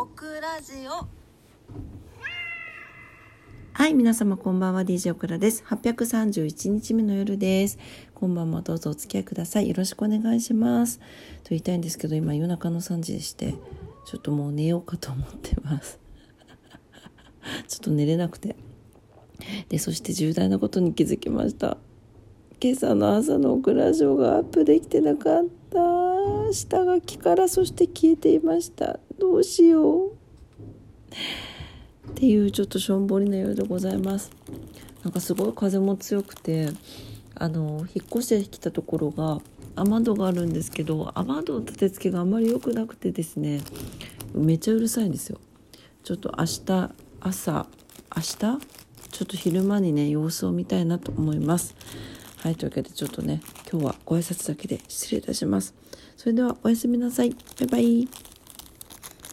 オクラジオはい、皆様こんばんは、DJ オクラです。831日目の夜です。今晩もどうぞお付き合いください。よろしくお願いします。と言いたいんですけど、今夜中の3時でして、ちょっともう寝ようかと思ってます。ちょっと寝れなくて。で、そして重大なことに気づきました。今朝の朝のオクラジオがアップできてなかった。下書きからそして消えていました。どうしよう。っていうちょっとしょんぼりな夜でございますなんかすごい風も強くてあの引っ越してきたところが雨戸があるんですけど雨戸の立て付けがあんまり良くなくてですねめっちゃうるさいんですよちょっと明日朝明日？ちょっと昼間にね様子を見たいなと思いますはいというわけでちょっとね今日はご挨拶だけで失礼いたします。それではおやすみなさい。バイバイ。